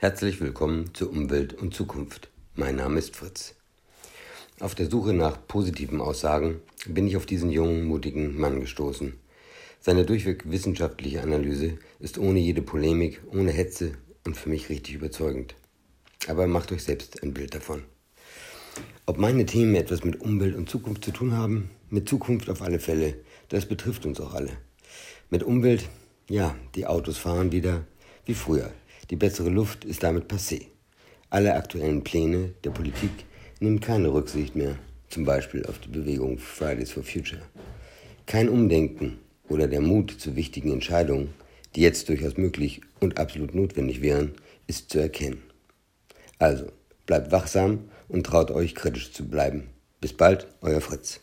Herzlich willkommen zu Umwelt und Zukunft. Mein Name ist Fritz. Auf der Suche nach positiven Aussagen bin ich auf diesen jungen, mutigen Mann gestoßen. Seine durchweg wissenschaftliche Analyse ist ohne jede Polemik, ohne Hetze und für mich richtig überzeugend. Aber macht euch selbst ein Bild davon. Ob meine Themen etwas mit Umwelt und Zukunft zu tun haben? Mit Zukunft auf alle Fälle. Das betrifft uns auch alle. Mit Umwelt, ja, die Autos fahren wieder wie früher. Die bessere Luft ist damit passé. Alle aktuellen Pläne der Politik nehmen keine Rücksicht mehr, zum Beispiel auf die Bewegung Fridays for Future. Kein Umdenken oder der Mut zu wichtigen Entscheidungen, die jetzt durchaus möglich und absolut notwendig wären, ist zu erkennen. Also, bleibt wachsam und traut euch kritisch zu bleiben. Bis bald, euer Fritz.